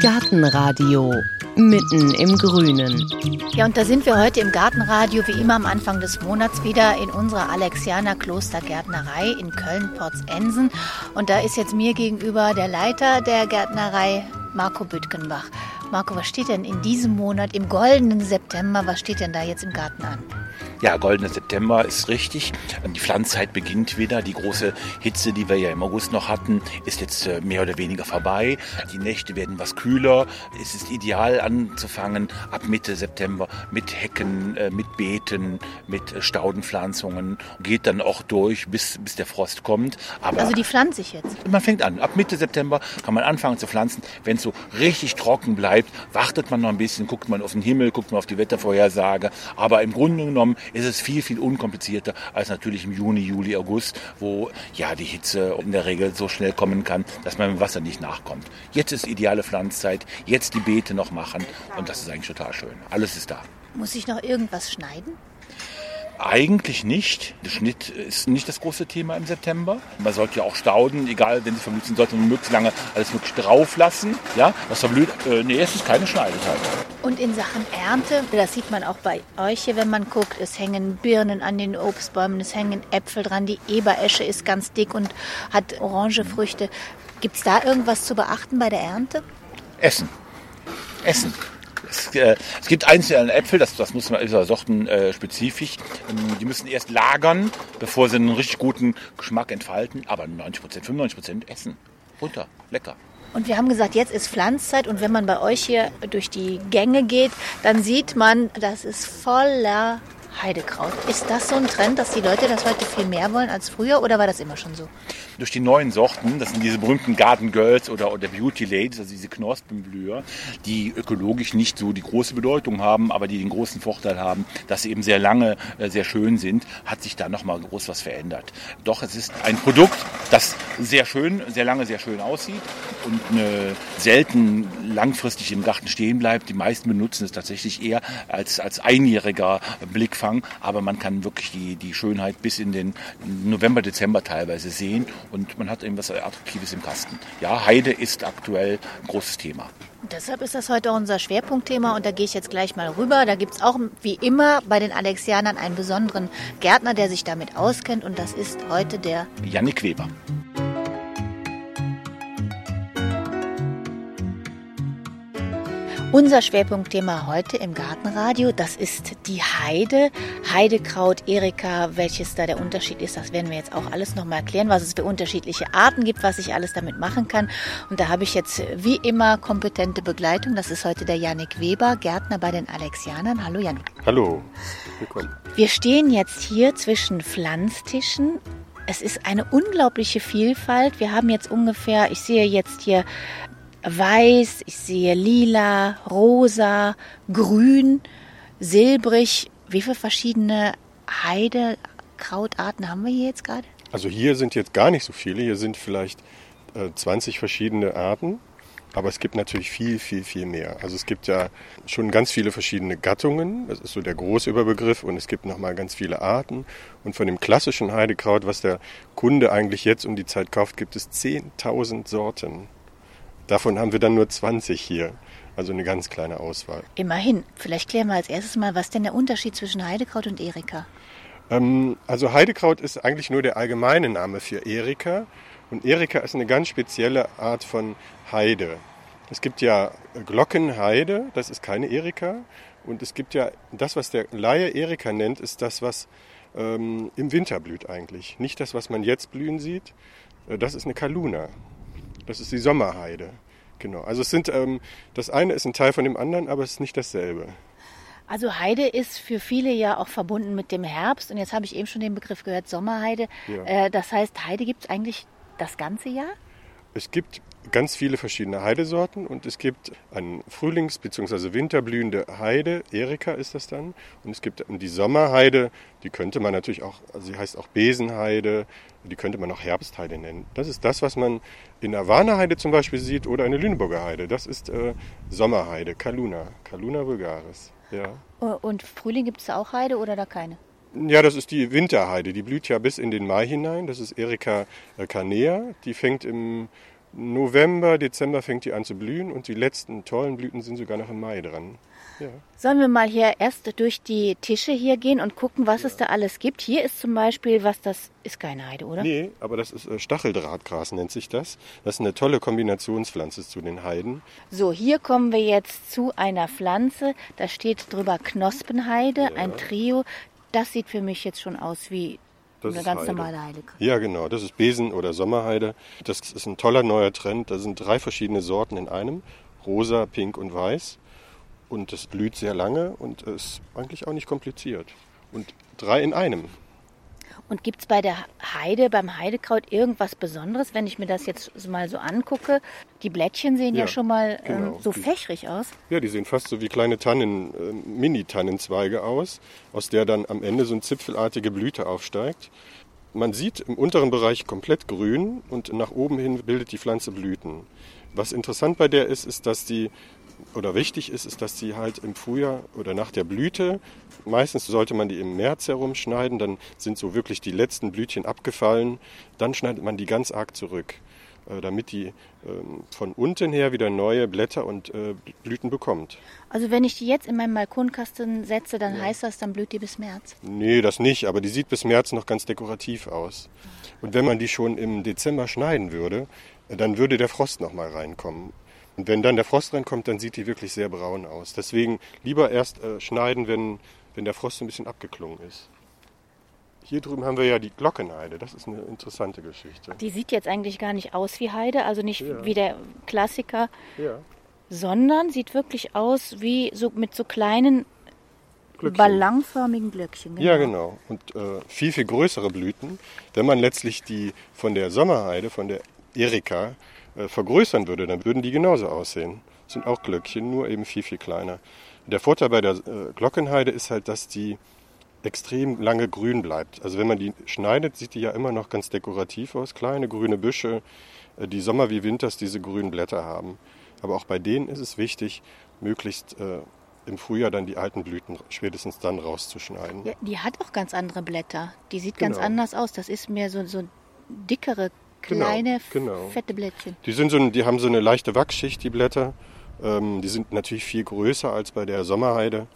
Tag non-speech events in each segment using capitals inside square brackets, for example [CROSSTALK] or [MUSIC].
Gartenradio mitten im Grünen. Ja, und da sind wir heute im Gartenradio, wie immer am Anfang des Monats, wieder in unserer Alexianer Klostergärtnerei in Köln-Porzensen. Und da ist jetzt mir gegenüber der Leiter der Gärtnerei, Marco Büttgenbach. Marco, was steht denn in diesem Monat, im goldenen September, was steht denn da jetzt im Garten an? Ja, goldener September ist richtig. Die Pflanzzeit beginnt wieder. Die große Hitze, die wir ja im August noch hatten, ist jetzt äh, mehr oder weniger vorbei. Die Nächte werden was kühler. Es ist ideal anzufangen ab Mitte September mit Hecken, äh, mit Beeten, mit äh, Staudenpflanzungen. Geht dann auch durch, bis, bis der Frost kommt. Aber also die pflanze ich jetzt? Man fängt an. Ab Mitte September kann man anfangen zu pflanzen. Wenn es so richtig trocken bleibt, wartet man noch ein bisschen, guckt man auf den Himmel, guckt man auf die Wettervorhersage. Aber im Grunde genommen ist es viel, viel unkomplizierter als natürlich im Juni, Juli, August, wo ja die Hitze in der Regel so schnell kommen kann, dass man mit Wasser nicht nachkommt. Jetzt ist ideale Pflanzzeit, jetzt die Beete noch machen und das ist eigentlich total schön. Alles ist da. Muss ich noch irgendwas schneiden? Eigentlich nicht. Der Schnitt ist nicht das große Thema im September. Man sollte ja auch Stauden, egal wenn sie verblüht sind, sollte man möglichst lange alles wirklich drauf lassen. Ja, was verblüht, äh, nee, es ist keine Schneidezeit. Und in Sachen Ernte, das sieht man auch bei euch hier, wenn man guckt, es hängen Birnen an den Obstbäumen, es hängen Äpfel dran, die Eberesche ist ganz dick und hat orange Früchte. Gibt es da irgendwas zu beachten bei der Ernte? Essen. Essen. Es, äh, es gibt einzelne Äpfel, das, das muss man, ist ja sortenspezifisch. Ähm, die müssen erst lagern, bevor sie einen richtig guten Geschmack entfalten. Aber 90 Prozent, 95 Prozent essen. Runter, lecker. Und wir haben gesagt, jetzt ist Pflanzzeit und wenn man bei euch hier durch die Gänge geht, dann sieht man, das ist voller Heidekraut. Ist das so ein Trend, dass die Leute das heute viel mehr wollen als früher oder war das immer schon so? Durch die neuen Sorten, das sind diese berühmten Garden Girls oder, oder Beauty Ladies, also diese Knospenblüher, die ökologisch nicht so die große Bedeutung haben, aber die den großen Vorteil haben, dass sie eben sehr lange äh, sehr schön sind, hat sich da nochmal groß was verändert. Doch es ist ein Produkt, das sehr schön, sehr lange sehr schön aussieht und äh, selten langfristig im Garten stehen bleibt. Die meisten benutzen es tatsächlich eher als, als einjähriger Blickfang, aber man kann wirklich die, die Schönheit bis in den November, Dezember teilweise sehen und man hat irgendwas Attraktives im Kasten. Ja, Heide ist aktuell ein großes Thema. Deshalb ist das heute auch unser Schwerpunktthema und da gehe ich jetzt gleich mal rüber. Da gibt es auch wie immer bei den Alexianern einen besonderen Gärtner, der sich damit auskennt und das ist heute der Jannik Weber. Unser Schwerpunktthema heute im Gartenradio, das ist die Heide, Heidekraut, Erika, welches da der Unterschied ist, das werden wir jetzt auch alles nochmal erklären, was es für unterschiedliche Arten gibt, was ich alles damit machen kann. Und da habe ich jetzt wie immer kompetente Begleitung. Das ist heute der Janik Weber, Gärtner bei den Alexianern. Hallo Janik. Hallo, willkommen. Wir stehen jetzt hier zwischen Pflanztischen es ist eine unglaubliche Vielfalt. Wir haben jetzt ungefähr, ich sehe jetzt hier weiß, ich sehe lila, rosa, grün, silbrig. Wie viele verschiedene Heidekrautarten haben wir hier jetzt gerade? Also hier sind jetzt gar nicht so viele. Hier sind vielleicht äh, 20 verschiedene Arten. Aber es gibt natürlich viel, viel, viel mehr. Also es gibt ja schon ganz viele verschiedene Gattungen. Das ist so der große Überbegriff. Und es gibt nochmal ganz viele Arten. Und von dem klassischen Heidekraut, was der Kunde eigentlich jetzt um die Zeit kauft, gibt es 10.000 Sorten. Davon haben wir dann nur 20 hier. Also eine ganz kleine Auswahl. Immerhin. Vielleicht klären wir als erstes mal, was denn der Unterschied zwischen Heidekraut und Erika? Ähm, also Heidekraut ist eigentlich nur der allgemeine Name für Erika. Und Erika ist eine ganz spezielle Art von Heide. Es gibt ja Glockenheide, das ist keine Erika. Und es gibt ja das, was der Laie Erika nennt, ist das, was ähm, im Winter blüht eigentlich. Nicht das, was man jetzt blühen sieht. Äh, das ist eine Kaluna. Das ist die Sommerheide. Genau. Also es sind, ähm, das eine ist ein Teil von dem anderen, aber es ist nicht dasselbe. Also Heide ist für viele ja auch verbunden mit dem Herbst. Und jetzt habe ich eben schon den Begriff gehört, Sommerheide. Ja. Äh, das heißt, Heide gibt es eigentlich das ganze Jahr? Es gibt ganz viele verschiedene Heidesorten und es gibt eine Frühlings- bzw. Winterblühende Heide, Erika ist das dann. Und es gibt die Sommerheide, die könnte man natürlich auch, also sie heißt auch Besenheide, die könnte man auch Herbstheide nennen. Das ist das, was man in der Warnerheide zum Beispiel sieht oder in der Lüneburger Heide. Das ist äh, Sommerheide, Kaluna, Kaluna vulgaris. Ja. Und Frühling gibt es auch Heide oder da keine? Ja, das ist die Winterheide. Die blüht ja bis in den Mai hinein. Das ist Erika äh, carnea. Die fängt im November, Dezember fängt die an zu blühen und die letzten tollen Blüten sind sogar noch im Mai dran. Ja. Sollen wir mal hier erst durch die Tische hier gehen und gucken, was es da alles gibt? Hier ist zum Beispiel, was das ist keine Heide, oder? Nee, aber das ist äh, Stacheldrahtgras, nennt sich das. Das ist eine tolle Kombinationspflanze zu den Heiden. So, hier kommen wir jetzt zu einer Pflanze. Da steht drüber Knospenheide, ein Trio. Das sieht für mich jetzt schon aus wie Das eine ist ganz Heide. normale Heide. Ja, genau. Das ist Besen- oder Sommerheide. Das ist ein toller neuer Trend. Da sind drei verschiedene Sorten in einem. Rosa, Pink und Weiß. Und es blüht sehr lange und ist eigentlich auch nicht kompliziert. Und drei in einem. Und gibt es bei der Heide, beim Heidekraut irgendwas Besonderes, wenn ich mir das jetzt mal so angucke? Die Blättchen sehen ja, Ja, schon mal ähm, genau. so fächrig aus. Ja, die sehen fast so wie kleine Tannen, äh, Mini-Tannenzweige aus, aus der dann am Ende so eine zipfelartige Blüte aufsteigt. Man sieht im unteren Bereich komplett grün und nach oben hin bildet die Pflanze Blüten. Was interessant bei der ist, ist, dass die, oder wichtig ist, ist, dass sie halt im Frühjahr oder nach der Blüte, meistens sollte man die im März herumschneiden, dann sind so wirklich die letzten Blütchen abgefallen, dann schneidet man die ganz arg zurück, äh, damit die ähm, von unten her wieder neue Blätter und äh, Blüten bekommt. Also wenn ich die jetzt in meinen Balkonkasten setze, dann heißt das, dann blüht die bis März. Nee, das nicht, aber die sieht bis März noch ganz dekorativ aus. Und wenn man die schon im Dezember schneiden würde, dann würde der Frost noch mal reinkommen. Und wenn dann der Frost reinkommt, dann sieht die wirklich sehr braun aus. Deswegen lieber erst äh, schneiden, wenn, wenn der Frost ein bisschen abgeklungen ist. Hier drüben haben wir ja die Glockenheide. Das ist eine interessante Geschichte. Die sieht jetzt eigentlich gar nicht aus wie Heide, also nicht Ja. wie der Klassiker, Ja, sondern sieht wirklich aus wie so mit so kleinen Glöckchen. ballonförmigen Glöckchen. Ja, genau. Und äh, viel, viel größere Blüten. Wenn man letztlich die von der Sommerheide, von der Erika, vergrößern würde, dann würden die genauso aussehen. Sind auch Glöckchen, nur eben viel, viel kleiner. Der Vorteil bei der äh, Glockenheide ist halt, dass die extrem lange grün bleibt. Also wenn man die schneidet, sieht die ja immer noch ganz dekorativ aus. Kleine grüne Büsche, äh, die Sommer wie Winters diese grünen Blätter haben. Aber auch bei denen ist es wichtig, möglichst äh, im Frühjahr dann die alten Blüten spätestens dann rauszuschneiden. Ja, die hat auch ganz andere Blätter. Die sieht ganz Genau. anders aus. Das ist mehr so, so dickere, kleine, f- genau. fette Blättchen. Die, sind so, die haben so eine leichte Wachsschicht, die Blätter. Ähm, die sind natürlich viel größer als bei der Sommerheide.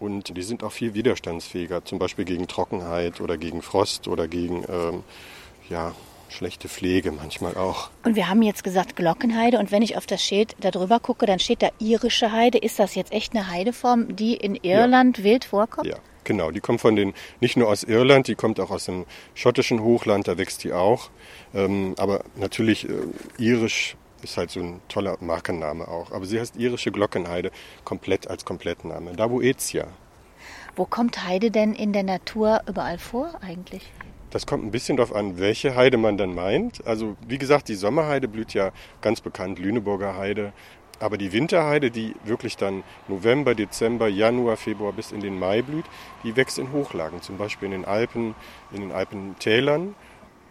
Und die sind auch viel widerstandsfähiger, zum Beispiel gegen Trockenheit oder gegen Frost oder gegen ähm, ja, schlechte Pflege manchmal auch. Und wir haben jetzt gesagt Glockenheide. Und wenn ich auf das Schild da drüber gucke, dann steht da irische Heide. Ist das jetzt echt eine Heideform, die in Irland wild vorkommt? Ja, genau. Die kommt von den, nicht nur aus Irland, die kommt auch aus dem schottischen Hochland, da wächst die auch. Ähm, aber natürlich, äh, irisch ist halt so ein toller Markenname auch. Aber sie heißt irische Glockenheide komplett als Komplettname. Daboetia. Wo kommt Heide denn in der Natur überall vor eigentlich? Das kommt ein bisschen darauf an, welche Heide man dann meint. Also wie gesagt, die Sommerheide blüht ja ganz bekannt, Lüneburger Heide. Aber die Winterheide, die wirklich dann November, Dezember, Januar, Februar bis in den Mai blüht, die wächst in Hochlagen, zum Beispiel in den Alpen, in den Alpentälern.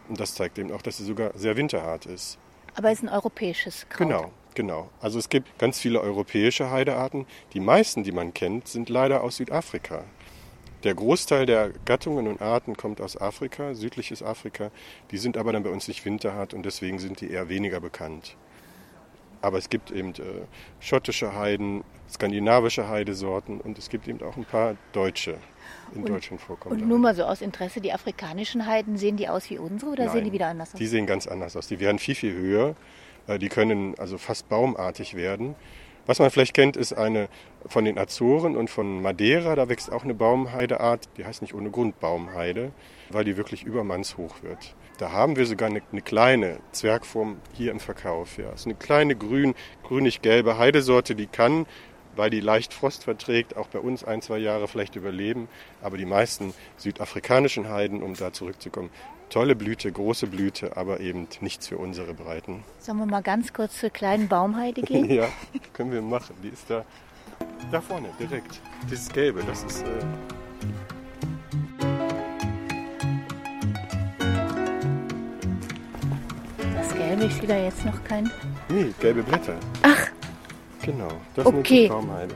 Und das zeigt eben auch, dass sie sogar sehr winterhart ist. Aber es ist ein europäisches Kraut. Genau, genau. Also es gibt ganz viele europäische Heidearten. Die meisten, die man kennt, sind leider aus Südafrika. Der Großteil der Gattungen und Arten kommt aus Afrika, südliches Afrika. Die sind aber dann bei uns nicht winterhart und deswegen sind die eher weniger bekannt. Aber es gibt eben äh, schottische Heiden, skandinavische Heidesorten und es gibt eben auch ein paar deutsche in Deutschland vorkommende. Und nur mal so aus Interesse, die afrikanischen Heiden, sehen die aus wie unsere oder sehen die Nein, wieder anders aus? Die sehen ganz anders aus. Die werden viel, viel höher. Äh, Die können also fast baumartig werden. Was man vielleicht kennt, ist eine von den Azoren und von Madeira. Da wächst auch eine Baumheideart. Die heißt nicht ohne Grund Baumheide, weil die wirklich übermannshoch wird. Da haben wir sogar eine, eine kleine Zwergform hier im Verkauf. Ja. Das ist eine kleine grün, grünig-gelbe Heidesorte, die kann weil die leicht Frost verträgt, auch bei uns ein, zwei Jahre vielleicht überleben. Aber die meisten südafrikanischen Heiden, um da zurückzukommen, tolle Blüte, große Blüte, aber eben nichts für unsere Breiten. Sollen wir mal ganz kurz zur kleinen Baumheide gehen? [LAUGHS] Ja, können wir machen. Die ist da, da vorne, direkt. Dieses Gelbe, das ist... Äh, Gelbe, ich da jetzt noch kein. nee, gelbe Blätter. Ach, Genau, das Okay. nennt sich Baumheide.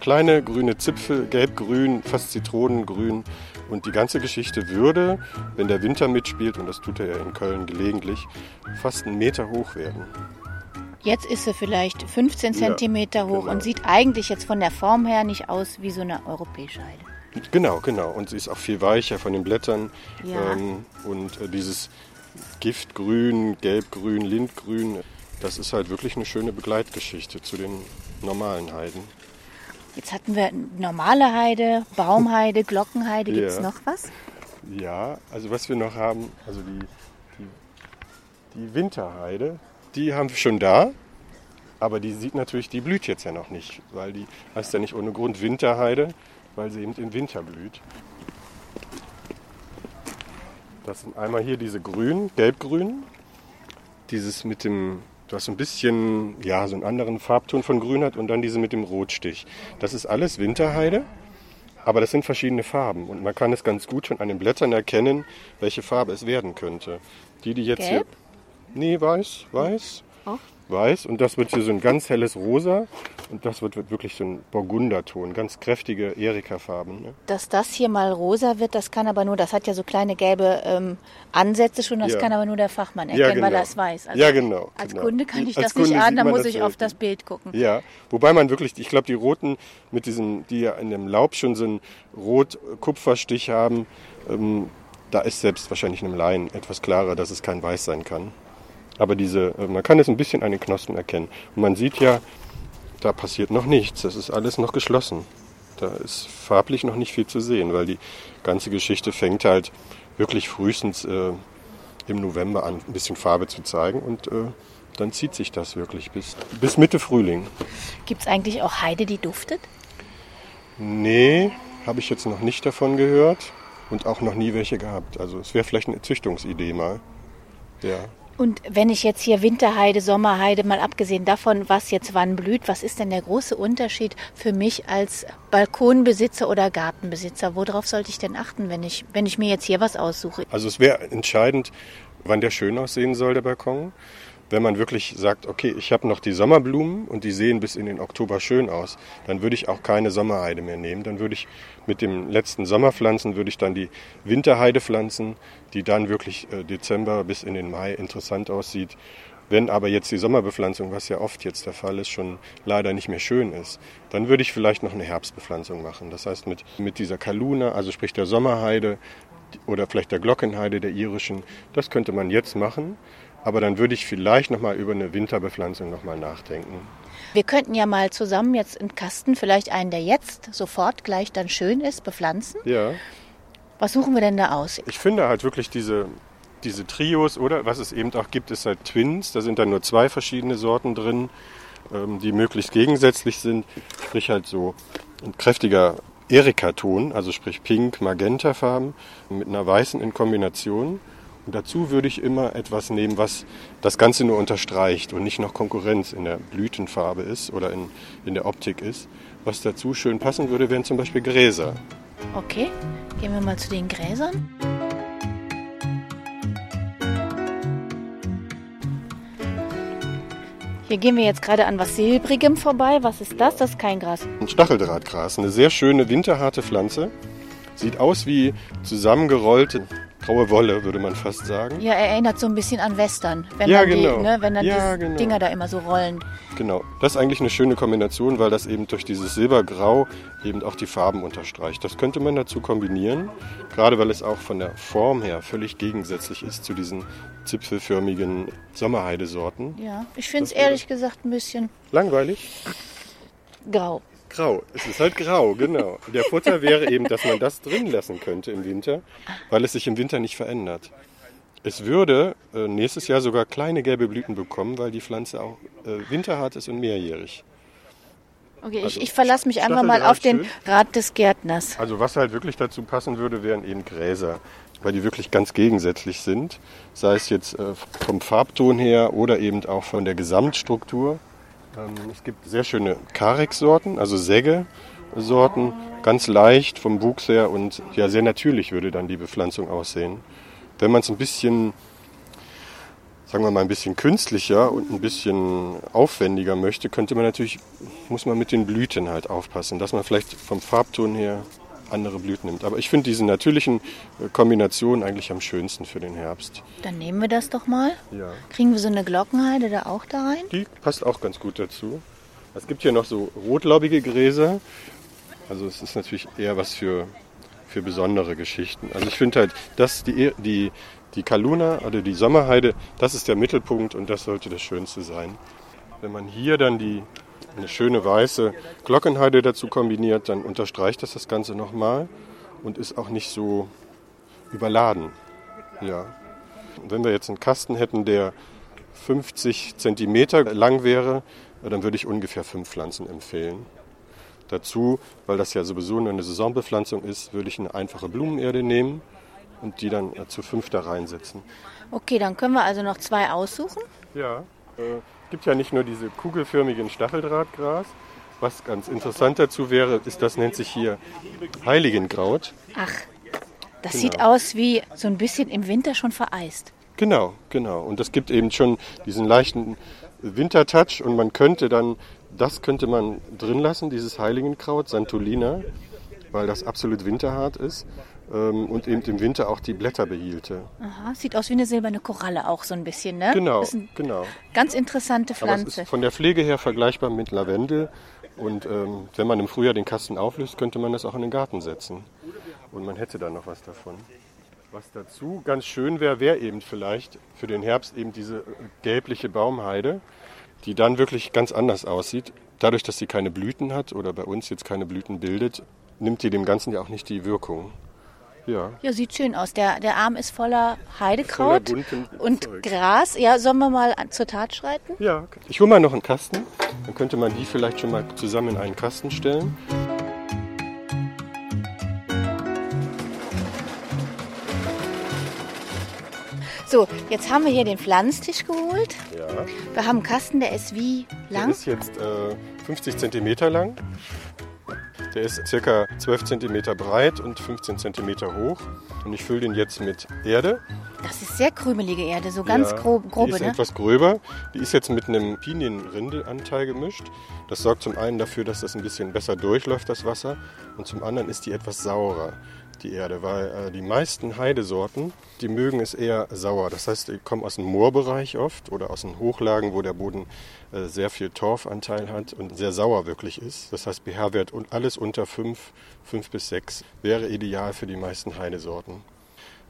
kleine grüne Zipfel, gelb-grün, fast zitronengrün. Und die ganze Geschichte würde, wenn der Winter mitspielt, und das tut er ja in Köln gelegentlich, fast einen Meter hoch werden. Jetzt ist sie vielleicht 15 Ja, Zentimeter hoch genau. und sieht eigentlich jetzt von der Form her nicht aus wie so eine europäische Heide. Genau, genau. Und sie ist auch viel weicher von den Blättern. Ja. Ähm, und äh, dieses Giftgrün, Gelbgrün, Lindgrün, das ist halt wirklich eine schöne Begleitgeschichte zu den normalen Heiden. Jetzt hatten wir normale Heide, Baumheide, Glockenheide. [LAUGHS] Gibt es Ja. noch was? Ja, also was wir noch haben, also die, die, die Winterheide, die haben wir schon da. Aber die sieht natürlich, die blüht jetzt ja noch nicht, weil die heißt ja nicht ohne Grund Winterheide, weil sie eben im Winter blüht. Das sind einmal hier diese grün, gelbgrün, dieses mit dem, was so ein bisschen, ja, so einen anderen Farbton von grün hat und dann diese mit dem Rotstich. Das ist alles Winterheide. Aber das sind verschiedene Farben und man kann es ganz gut schon an den Blättern erkennen, welche Farbe es werden könnte. Die, die jetzt Gelb? hier. Nee, weiß, weiß. Auch? Weiß. Und das wird hier so ein ganz helles Rosa. Und das wird, wird wirklich so ein Burgunderton, ganz kräftige Erika-Farben. Ne? Dass das hier mal rosa wird, das kann aber nur, das hat ja so kleine gelbe ähm, Ansätze schon, das Ja. kann aber nur der Fachmann Ja, erkennen, weil genau. er es weiß. Also Ja, genau, Als genau. Kunde kann ich Als das nicht Kunde ahnen, sieht da muss ich auf das Bild gucken. Ja, wobei man wirklich, ich glaube, die roten mit diesem, die ja in dem Laub schon so einen Rot-Kupferstich haben, ähm, da ist selbst wahrscheinlich einem Laien etwas klarer, dass es kein Weiß sein kann. Aber diese, äh, man kann es ein bisschen an den Knospen erkennen. Und man sieht ja, da passiert noch nichts. Das ist alles noch geschlossen. Da ist farblich noch nicht viel zu sehen, weil die ganze Geschichte fängt halt wirklich frühestens äh, im November an, ein bisschen Farbe zu zeigen und äh, dann zieht sich das wirklich bis, bis Mitte Frühling. Gibt es eigentlich auch Heide, die duftet? Nee, habe ich jetzt noch nicht davon gehört und auch noch nie welche gehabt. Also es wäre vielleicht eine Züchtungsidee mal. Ja. Und wenn ich jetzt hier Winterheide, Sommerheide, mal abgesehen davon, was jetzt wann blüht, was ist denn der große Unterschied für mich als Balkonbesitzer oder Gartenbesitzer? Worauf sollte ich denn achten, wenn ich, wenn ich mir jetzt hier was aussuche? Also es wäre entscheidend, wann der schön aussehen soll, der Balkon. Wenn man wirklich sagt, okay, ich habe noch die Sommerblumen und die sehen bis in den Oktober schön aus, dann würde ich auch keine Sommerheide mehr nehmen. Dann würde ich mit dem letzten Sommerpflanzen, würde ich dann die Winterheide pflanzen, die dann wirklich äh, Dezember bis in den Mai interessant aussieht. Wenn aber jetzt die Sommerbepflanzung, was ja oft jetzt der Fall ist, schon leider nicht mehr schön ist, dann würde ich vielleicht noch eine Herbstbepflanzung machen. Das heißt mit, mit dieser Kaluna, also sprich der Sommerheide oder vielleicht der Glockenheide der irischen, das könnte man jetzt machen. Aber dann würde ich vielleicht noch mal über eine Winterbepflanzung noch mal nachdenken. Wir könnten ja mal zusammen jetzt im Kasten vielleicht einen, der jetzt sofort gleich dann schön ist, bepflanzen. Ja, Was suchen wir denn da aus? ich finde halt wirklich diese, diese Trios oder was es eben auch gibt, ist halt Twins. Da sind dann nur zwei verschiedene Sorten drin, ähm, die möglichst gegensätzlich sind. Sprich halt so ein kräftiger Erika-Ton, also sprich Pink, Magenta-Farben mit einer weißen in Kombination. Und dazu würde ich immer etwas nehmen, was das Ganze nur unterstreicht und nicht noch Konkurrenz in der Blütenfarbe ist oder in, in der Optik ist. Was dazu schön passen würde, wären zum Beispiel Gräser. Okay, gehen wir mal zu den Gräsern. Hier gehen wir jetzt gerade an was Silbrigem vorbei. Was ist das? Das ist kein Gras. Ein Stacheldrahtgras, eine sehr schöne winterharte Pflanze. Sieht aus wie zusammengerollte graue Wolle, würde man fast sagen. Ja, erinnert so ein bisschen an Western, wenn Ja, dann, genau. die, ne, wenn dann Ja, die genau. Dinger da immer so rollen. Genau. Das ist eigentlich eine schöne Kombination, weil das eben durch dieses Silbergrau eben auch die Farben unterstreicht. Das könnte man dazu kombinieren, gerade weil es auch von der Form her völlig gegensätzlich ist zu diesen zipfelförmigen Sommerheidesorten. Ja, ich finde es ehrlich gesagt ein bisschen Langweilig? grau. Grau. Es ist halt grau, genau. Der Vorteil wäre eben, dass man das drin lassen könnte im Winter, weil es sich im Winter nicht verändert. Es würde äh, nächstes Jahr sogar kleine gelbe Blüten bekommen, weil die Pflanze auch äh, winterhart ist und mehrjährig. Okay, Also, ich, ich verlasse mich einfach mal Stacheldraht auf den schön. Rat des Gärtners. Also was halt wirklich dazu passen würde, wären eben Gräser, weil die wirklich ganz gegensätzlich sind. Sei es jetzt äh, vom Farbton her oder eben auch von der Gesamtstruktur. Ähm, es gibt sehr schöne Karex-Sorten, also Säge-Sorten, ganz leicht vom Wuchs her und ja sehr natürlich würde dann die Bepflanzung aussehen. Wenn man es ein bisschen sagen wir mal, ein bisschen künstlicher und ein bisschen aufwendiger möchte, könnte man natürlich, muss man mit den Blüten halt aufpassen, dass man vielleicht vom Farbton her andere Blüten nimmt. Aber ich finde diese natürlichen äh, Kombinationen eigentlich am schönsten für den Herbst. Dann nehmen wir das doch mal. Ja. Kriegen wir so eine Glockenheide da auch da rein? Die passt auch ganz gut dazu. Es gibt hier noch so rotlaubige Gräser. Also es ist natürlich eher was für, für besondere Geschichten. Also ich finde halt, dass die, die, die Kaluna, also die Sommerheide, das ist der Mittelpunkt und das sollte das Schönste sein. Wenn man hier dann die, eine schöne weiße Glockenheide dazu kombiniert, dann unterstreicht das das Ganze nochmal und ist auch nicht so überladen. Ja. Wenn wir jetzt einen Kasten hätten, der 50 Zentimeter lang wäre, dann würde ich ungefähr fünf Pflanzen empfehlen. Dazu, weil das ja sowieso nur eine Saisonbepflanzung ist, würde ich eine einfache Blumenerde nehmen und die dann zu fünf da reinsetzen. Okay, dann können wir also noch zwei aussuchen. Ja, äh, gibt ja nicht nur diese kugelförmigen Stacheldrahtgras. Was ganz interessant dazu wäre, ist, das nennt sich hier Heiligenkraut. Ach, das Genau. sieht aus wie so ein bisschen im Winter schon vereist. Genau, genau. Und das gibt eben schon diesen leichten Wintertouch und man könnte dann, das könnte man drin lassen, dieses Heiligenkraut, Santolina, weil das absolut winterhart ist und eben im Winter auch die Blätter behielte. Aha, sieht aus wie eine silberne Koralle auch so ein bisschen, ne? Genau, genau. ganz interessante Pflanze. von der Pflege her vergleichbar mit Lavendel. Und ähm, wenn man im Frühjahr den Kasten auflöst, könnte man das auch in den Garten setzen. Und man hätte dann noch was davon. Was dazu ganz schön wäre, wäre eben vielleicht für den Herbst eben diese äh, gelbliche Baumheide, die dann wirklich ganz anders aussieht. Dadurch, dass sie keine Blüten hat oder bei uns jetzt keine Blüten bildet, nimmt die dem Ganzen ja auch nicht die Wirkung. Ja, Ja, sieht schön aus. Der, der Arm ist voller Heidekraut Voller und Zeug. Gras. Ja, sollen wir mal zur Tat schreiten? Ja, ich hole mal noch einen Kasten. Dann könnte man die vielleicht schon mal zusammen in einen Kasten stellen. So, jetzt haben wir hier den Pflanztisch geholt. Ja. Wir haben einen Kasten, der ist wie Der lang? ist jetzt äh, 50 cm lang. Der ist circa 12 cm breit und 15 cm hoch. Und ich fülle den jetzt mit Erde. Das ist sehr krümelige Erde, so ganz Ja, grob, Die grobe, ist ne? etwas gröber. Die ist jetzt mit einem Pinienrindelanteil gemischt. Das sorgt zum einen dafür, dass das ein bisschen besser durchläuft, das Wasser. Und zum anderen ist die etwas saurer, die Erde. Weil äh, die meisten Heidesorten, die mögen es eher sauer. Das heißt, die kommen aus dem Moorbereich oft oder aus den Hochlagen, wo der Boden äh, sehr viel Torfanteil hat und sehr sauer wirklich ist. Das heißt, pH-Wert und alles unter 5, 5 bis 6 wäre ideal für die meisten Heidesorten.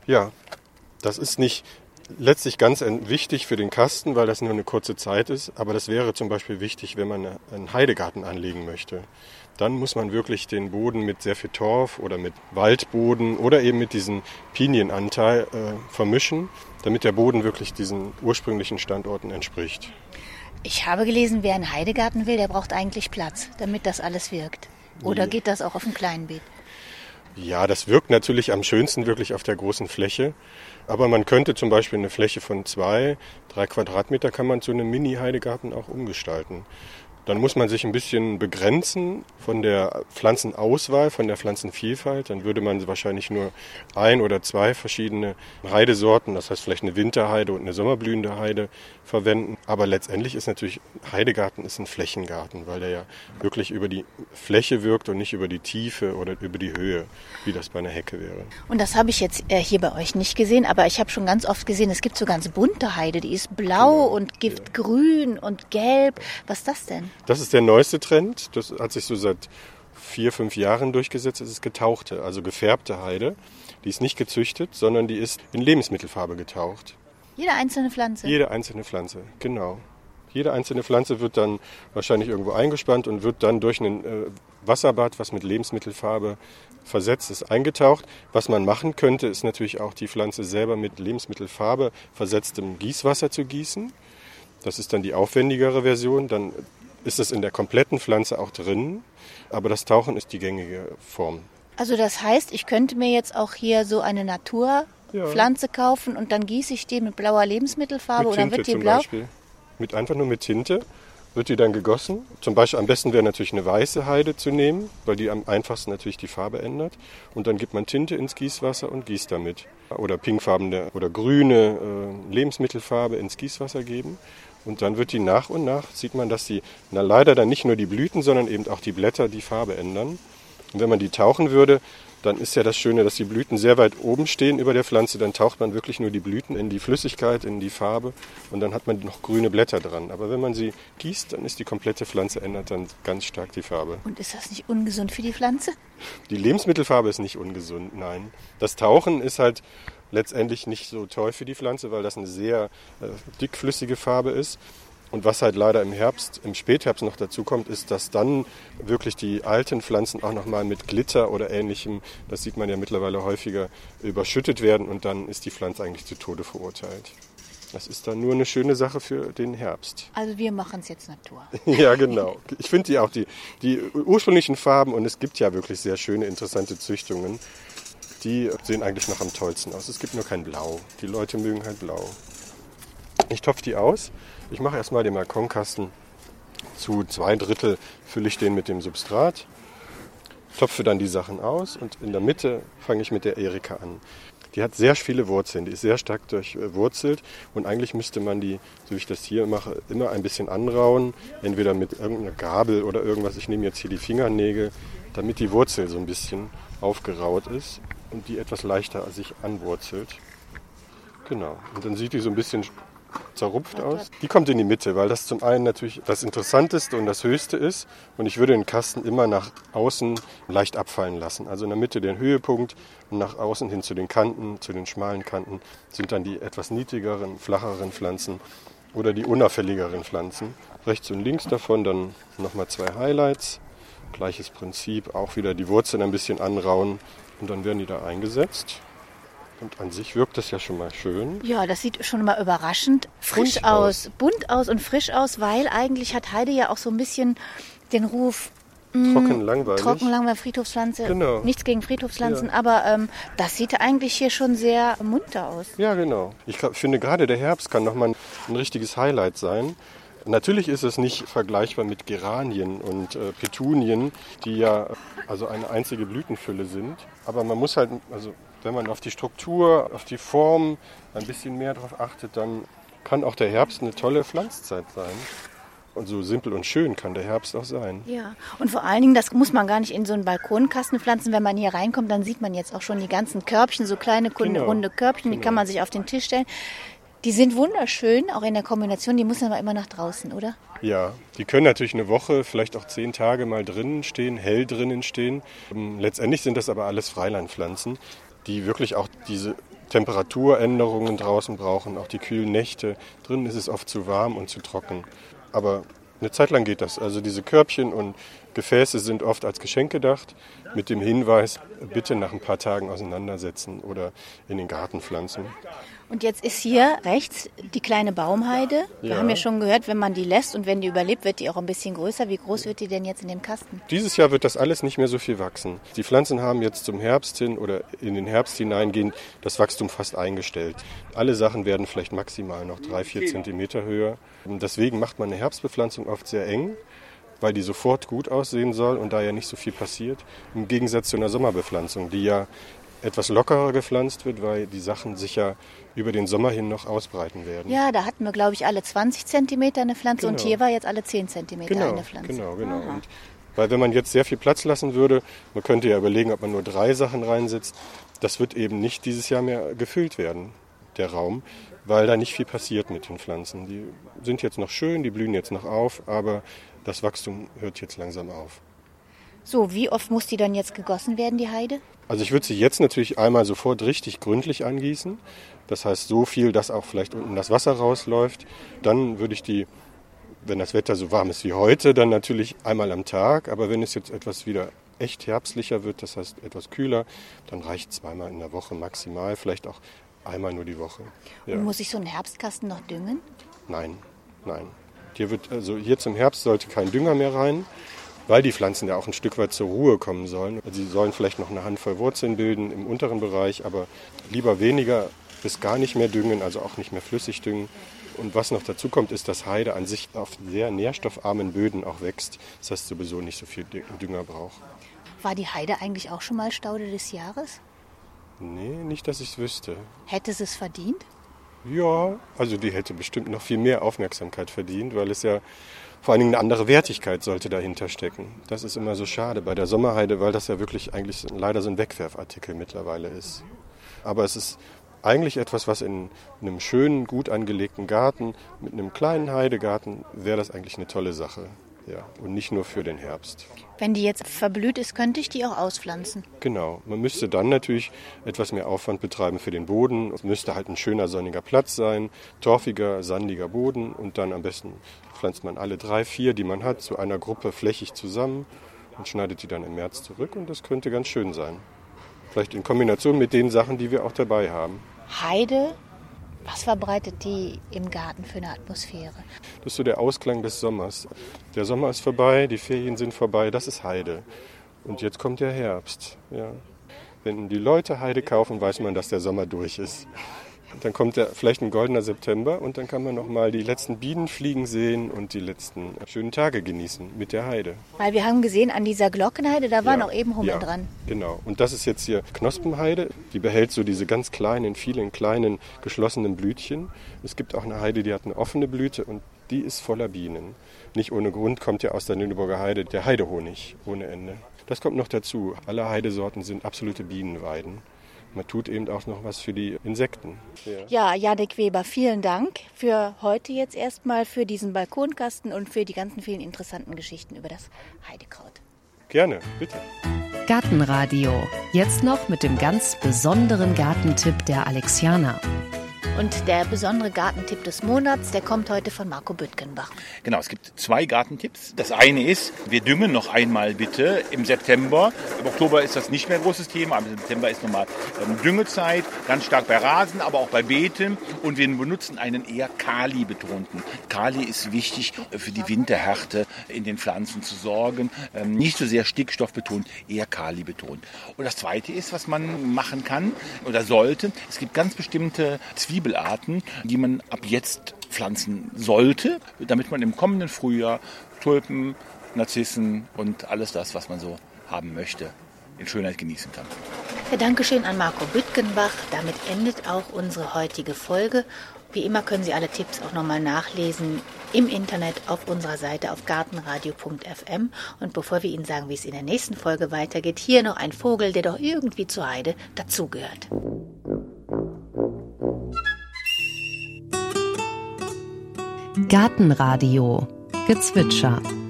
Ja, das ist nicht letztlich ganz wichtig für den Kasten, weil das nur eine kurze Zeit ist. Aber das wäre zum Beispiel wichtig, wenn man einen Heidegarten anlegen möchte. Dann muss man wirklich den Boden mit sehr viel Torf oder mit Waldboden oder eben mit diesem Pinienanteil äh, vermischen, damit der Boden wirklich diesen ursprünglichen Standorten entspricht. Ich habe gelesen, wer einen Heidegarten will, der braucht eigentlich Platz, damit das alles wirkt. Oder geht das auch auf einem kleinen Beet? Ja, das wirkt natürlich am schönsten wirklich auf der großen Fläche. Aber man könnte zum Beispiel eine Fläche von zwei, drei Quadratmeter kann man zu einem Mini-Heidegarten auch umgestalten. Dann muss man sich ein bisschen begrenzen von der Pflanzenauswahl, von der Pflanzenvielfalt. Dann würde man wahrscheinlich nur ein oder zwei verschiedene Heidesorten, das heißt vielleicht eine Winterheide und eine sommerblühende Heide verwenden. Aber letztendlich ist natürlich, Heidegarten ist ein Flächengarten, weil der ja wirklich über die Fläche wirkt und nicht über die Tiefe oder über die Höhe, wie das bei einer Hecke wäre. Und das habe ich jetzt äh, hier bei euch nicht gesehen, aber ich habe schon ganz oft gesehen, es gibt so ganz bunte Heide, die ist blau und giftgrün und gelb. Was ist das denn? Das ist der neueste Trend. Das hat sich so seit vier, fünf Jahren durchgesetzt. Es ist getauchte, also gefärbte Heide. Die ist nicht gezüchtet, sondern die ist in Lebensmittelfarbe getaucht. Jede einzelne Pflanze. Jede einzelne Pflanze, genau. Jede einzelne Pflanze wird dann wahrscheinlich irgendwo eingespannt und wird dann durch ein äh, Wasserbad, was mit Lebensmittelfarbe versetzt ist, eingetaucht. Was man machen könnte, ist natürlich auch die Pflanze selber mit Lebensmittelfarbe versetztem Gießwasser zu gießen. Das ist dann die aufwendigere Version. Dann ist es in der kompletten Pflanze auch drin. Aber das Tauchen ist die gängige Form. Also das heißt, ich könnte mir jetzt auch hier so eine Naturpflanze kaufen und dann gieße ich die mit blauer Lebensmittelfarbe mit Tinte wird die zum blau. Beispiel. Mit einfach nur mit Tinte wird die dann gegossen. Zum Beispiel am besten wäre natürlich eine weiße Heide zu nehmen, weil die am einfachsten natürlich die Farbe ändert. Und dann gibt man Tinte ins Gießwasser und gießt damit. Oder pinkfarbene oder grüne äh, Lebensmittelfarbe ins Gießwasser geben. Und dann wird die nach und nach, sieht man, dass die na, leider dann nicht nur die Blüten, sondern eben auch die Blätter die Farbe ändern. Und wenn man die tauchen würde, dann ist ja das Schöne, dass die Blüten sehr weit oben stehen über der Pflanze. Dann taucht man wirklich nur die Blüten in die Flüssigkeit, in die Farbe und dann hat man noch grüne Blätter dran. Aber wenn man sie gießt, dann ist die komplette Pflanze, ändert dann ganz stark die Farbe. Und ist das nicht ungesund für die Pflanze? Die Lebensmittelfarbe ist nicht ungesund, nein. Das Tauchen ist halt letztendlich nicht so toll für die Pflanze, weil das eine sehr äh, dickflüssige Farbe ist. Und was halt leider im Herbst, im Spätherbst noch dazu kommt, ist, dass dann wirklich die alten Pflanzen auch nochmal mit Glitter oder ähnlichem, das sieht man ja mittlerweile häufiger, überschüttet werden und dann ist die Pflanze eigentlich zu Tode verurteilt. Das ist dann nur eine schöne Sache für den Herbst. Also wir machen es jetzt Natur. [LAUGHS] ja, genau. Ich finde die auch die, die ursprünglichen Farben und es gibt ja wirklich sehr schöne, interessante Züchtungen. Die sehen eigentlich noch am tollsten aus. Es gibt nur kein Blau. Die Leute mögen halt Blau. Ich topfe die aus ich mache erstmal den Balkonkasten zu zwei Drittel fülle ich den mit dem Substrat, topfe dann die Sachen aus und in der Mitte fange ich mit der Erika an. Die hat sehr viele Wurzeln, die ist sehr stark durchwurzelt und eigentlich müsste man die, so wie ich das hier mache, immer ein bisschen anrauen, entweder mit irgendeiner Gabel oder irgendwas. Ich nehme jetzt hier die Fingernägel, damit die Wurzel so ein bisschen aufgeraut ist und die etwas leichter sich anwurzelt. Genau. Und dann sieht die so ein bisschen zerrupft aus. Die kommt in die Mitte, weil das zum einen natürlich das Interessanteste und das Höchste ist. Und ich würde den Kasten immer nach außen leicht abfallen lassen. Also in der Mitte den Höhepunkt und nach außen hin zu den Kanten, zu den schmalen Kanten sind dann die etwas niedrigeren, flacheren Pflanzen oder die unauffälligeren Pflanzen. Rechts und links davon dann nochmal zwei Highlights. Gleiches Prinzip, auch wieder die Wurzeln ein bisschen anrauen und dann werden die da eingesetzt. Und an sich wirkt das ja schon mal schön. Ja, das sieht schon mal überraschend frisch bunt aus. aus. Bunt aus und frisch aus, weil eigentlich hat Heide ja auch so ein bisschen den Ruf, mm, Trocken, langweilig. Trocken, langweilig, Friedhofspflanze. Genau. Nichts gegen Friedhofspflanzen, ja. aber ähm, das sieht eigentlich hier schon sehr munter aus. Ja, genau. Ich glaub, finde gerade der Herbst kann nochmal ein, ein richtiges Highlight sein. Natürlich ist es nicht vergleichbar mit Geranien und äh, Petunien, die ja also eine einzige Blütenfülle sind. Aber man muss halt, also wenn man auf die Struktur, auf die Form ein bisschen mehr darauf achtet, dann kann auch der Herbst eine tolle Pflanzzeit sein. Und so simpel und schön kann der Herbst auch sein. Ja, und vor allen Dingen, das muss man gar nicht in so einen Balkonkasten pflanzen. Wenn man hier reinkommt, dann sieht man jetzt auch schon die ganzen Körbchen, so kleine genau. runde Körbchen, genau. die kann man sich auf den Tisch stellen. Die sind wunderschön, auch in der Kombination. Die müssen aber immer nach draußen, oder? Ja, die können natürlich eine Woche, vielleicht auch zehn Tage mal drinnen stehen, hell drinnen stehen. Ähm, letztendlich sind das aber alles Freilandpflanzen die wirklich auch diese Temperaturänderungen draußen brauchen, auch die kühlen Nächte. Drinnen ist es oft zu warm und zu trocken. Aber eine Zeit lang geht das. Also diese Körbchen und Gefäße sind oft als Geschenk gedacht, mit dem Hinweis, bitte nach ein paar Tagen auseinandersetzen oder in den Garten pflanzen. Und jetzt ist hier rechts die kleine Baumheide. Wir ja. haben ja schon gehört, wenn man die lässt und wenn die überlebt, wird die auch ein bisschen größer. Wie groß wird die denn jetzt in dem Kasten? Dieses Jahr wird das alles nicht mehr so viel wachsen. Die Pflanzen haben jetzt zum Herbst hin oder in den Herbst hineingehend das Wachstum fast eingestellt. Alle Sachen werden vielleicht maximal noch drei, vier Zentimeter höher. Deswegen macht man eine Herbstbepflanzung oft sehr eng weil die sofort gut aussehen soll und da ja nicht so viel passiert. Im Gegensatz zu einer Sommerbepflanzung, die ja etwas lockerer gepflanzt wird, weil die Sachen sich ja über den Sommer hin noch ausbreiten werden. Ja, da hatten wir, glaube ich, alle 20 Zentimeter eine Pflanze genau. und hier war jetzt alle 10 Zentimeter genau, eine Pflanze. Genau, genau. Und weil wenn man jetzt sehr viel Platz lassen würde, man könnte ja überlegen, ob man nur drei Sachen reinsetzt, das wird eben nicht dieses Jahr mehr gefüllt werden, der Raum, weil da nicht viel passiert mit den Pflanzen. Die sind jetzt noch schön, die blühen jetzt noch auf, aber das Wachstum hört jetzt langsam auf. So, wie oft muss die dann jetzt gegossen werden, die Heide? Also ich würde sie jetzt natürlich einmal sofort richtig gründlich angießen. Das heißt so viel, dass auch vielleicht unten das Wasser rausläuft. Dann würde ich die, wenn das Wetter so warm ist wie heute, dann natürlich einmal am Tag. Aber wenn es jetzt etwas wieder echt herbstlicher wird, das heißt etwas kühler, dann reicht zweimal in der Woche maximal, vielleicht auch einmal nur die Woche. Ja. Und muss ich so einen Herbstkasten noch düngen? Nein, nein. Hier, wird, also hier zum Herbst sollte kein Dünger mehr rein, weil die Pflanzen ja auch ein Stück weit zur Ruhe kommen sollen. Also sie sollen vielleicht noch eine Handvoll Wurzeln bilden im unteren Bereich, aber lieber weniger bis gar nicht mehr düngen, also auch nicht mehr flüssig düngen. Und was noch dazu kommt, ist, dass Heide an sich auf sehr nährstoffarmen Böden auch wächst. Das heißt sowieso nicht so viel Dünger braucht. War die Heide eigentlich auch schon mal Staude des Jahres? Nee, nicht, dass ich es wüsste. Hätte sie es verdient? Ja, also die hätte bestimmt noch viel mehr Aufmerksamkeit verdient, weil es ja vor allen Dingen eine andere Wertigkeit sollte dahinter stecken. Das ist immer so schade bei der Sommerheide, weil das ja wirklich eigentlich leider so ein Wegwerfartikel mittlerweile ist. Aber es ist eigentlich etwas, was in einem schönen, gut angelegten Garten mit einem kleinen Heidegarten wäre das eigentlich eine tolle Sache. Ja, und nicht nur für den Herbst. Wenn die jetzt verblüht ist, könnte ich die auch auspflanzen. Genau. Man müsste dann natürlich etwas mehr Aufwand betreiben für den Boden. Es müsste halt ein schöner sonniger Platz sein, torfiger, sandiger Boden und dann am besten pflanzt man alle drei, vier, die man hat, zu einer Gruppe flächig zusammen und schneidet die dann im März zurück und das könnte ganz schön sein. Vielleicht in Kombination mit den Sachen, die wir auch dabei haben. Heide, was verbreitet die im Garten für eine Atmosphäre? Das ist so der Ausklang des Sommers. Der Sommer ist vorbei, die Ferien sind vorbei, das ist Heide. Und jetzt kommt der Herbst. Ja. Wenn die Leute Heide kaufen, weiß man, dass der Sommer durch ist. Dann kommt ja vielleicht ein goldener September und dann kann man noch mal die letzten Bienen fliegen sehen und die letzten schönen Tage genießen mit der Heide. Weil wir haben gesehen, an dieser Glockenheide, da war Ja, noch eben Hummel ja, dran. Genau. Und das ist jetzt hier Knospenheide. Die behält so diese ganz kleinen, vielen kleinen geschlossenen Blütchen. Es gibt auch eine Heide, die hat eine offene Blüte und die ist voller Bienen. Nicht ohne Grund kommt ja aus der Lüneburger Heide der Heidehonig ohne Ende. Das kommt noch dazu. Alle Heidesorten sind absolute Bienenweiden. Man tut eben auch noch was für die Insekten. Ja. Ja, Janek Weber, vielen Dank für heute jetzt erstmal, für diesen Balkonkasten und für die ganzen vielen interessanten Geschichten über das Heidekraut. Gerne, bitte. Gartenradio. Jetzt noch mit dem ganz besonderen Gartentipp der Alexianer. Und der besondere Gartentipp des Monats, der kommt heute von Marco Büttgenbach. Genau, es gibt zwei Gartentipps. Das eine ist, wir düngen noch einmal bitte im September. Im Oktober ist das nicht mehr ein großes Thema, aber im September ist nochmal ähm, Düngezeit, ganz stark bei Rasen, aber auch bei Beeten. Und wir benutzen einen eher Kali-betonten. Kali ist wichtig äh, für die Winterhärte in den Pflanzen zu sorgen. Ähm, Nicht so sehr stickstoffbetont, eher Kali betont. Und das zweite ist, was man machen kann oder sollte. Es gibt ganz bestimmte Zwiebelarten, die man ab jetzt pflanzen sollte, damit man im kommenden Frühjahr Tulpen, Narzissen und alles das, was man so haben möchte, in Schönheit genießen kann. Ja, Dankeschön an Marco Büttgenbach. Damit endet auch unsere heutige Folge. Wie immer können Sie alle Tipps auch nochmal nachlesen im Internet auf unserer Seite auf gartenradio.fm. Und bevor wir Ihnen sagen, wie es in der nächsten Folge weitergeht, hier noch ein Vogel, der doch irgendwie zur Heide dazugehört. Gartenradio. Gezwitscher.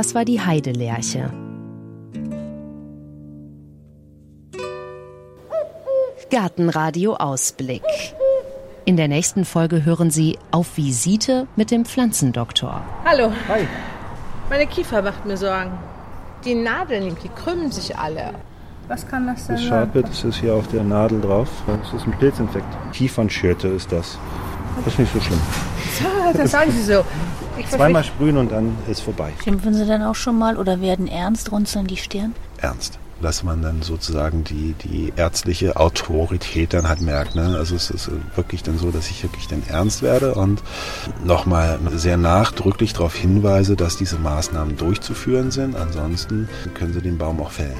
Das war die Heidelerche. Gartenradio Ausblick. In der nächsten Folge hören Sie auf Visite mit dem Pflanzendoktor. Hallo. Hi. Meine Kiefer macht mir Sorgen. Die Nadeln, die krümmen sich alle. Was kann das denn Das sein? Schadbett das ist hier auf der Nadel drauf. Das ist ein Pilzinfekt. Kiefernschürte ist das. Das ist nicht so schlimm. Das sagen Sie so. Ich Zweimal sprühen und dann ist vorbei. Schimpfen Sie dann auch schon mal oder werden ernst, runzeln die Stirn? ernst. Dass man dann sozusagen die, die ärztliche Autorität dann halt merkt. Ne? Also es ist wirklich dann so, dass ich wirklich dann ernst werde und nochmal sehr nachdrücklich darauf hinweise, dass diese Maßnahmen durchzuführen sind. Ansonsten können sie den Baum auch fällen.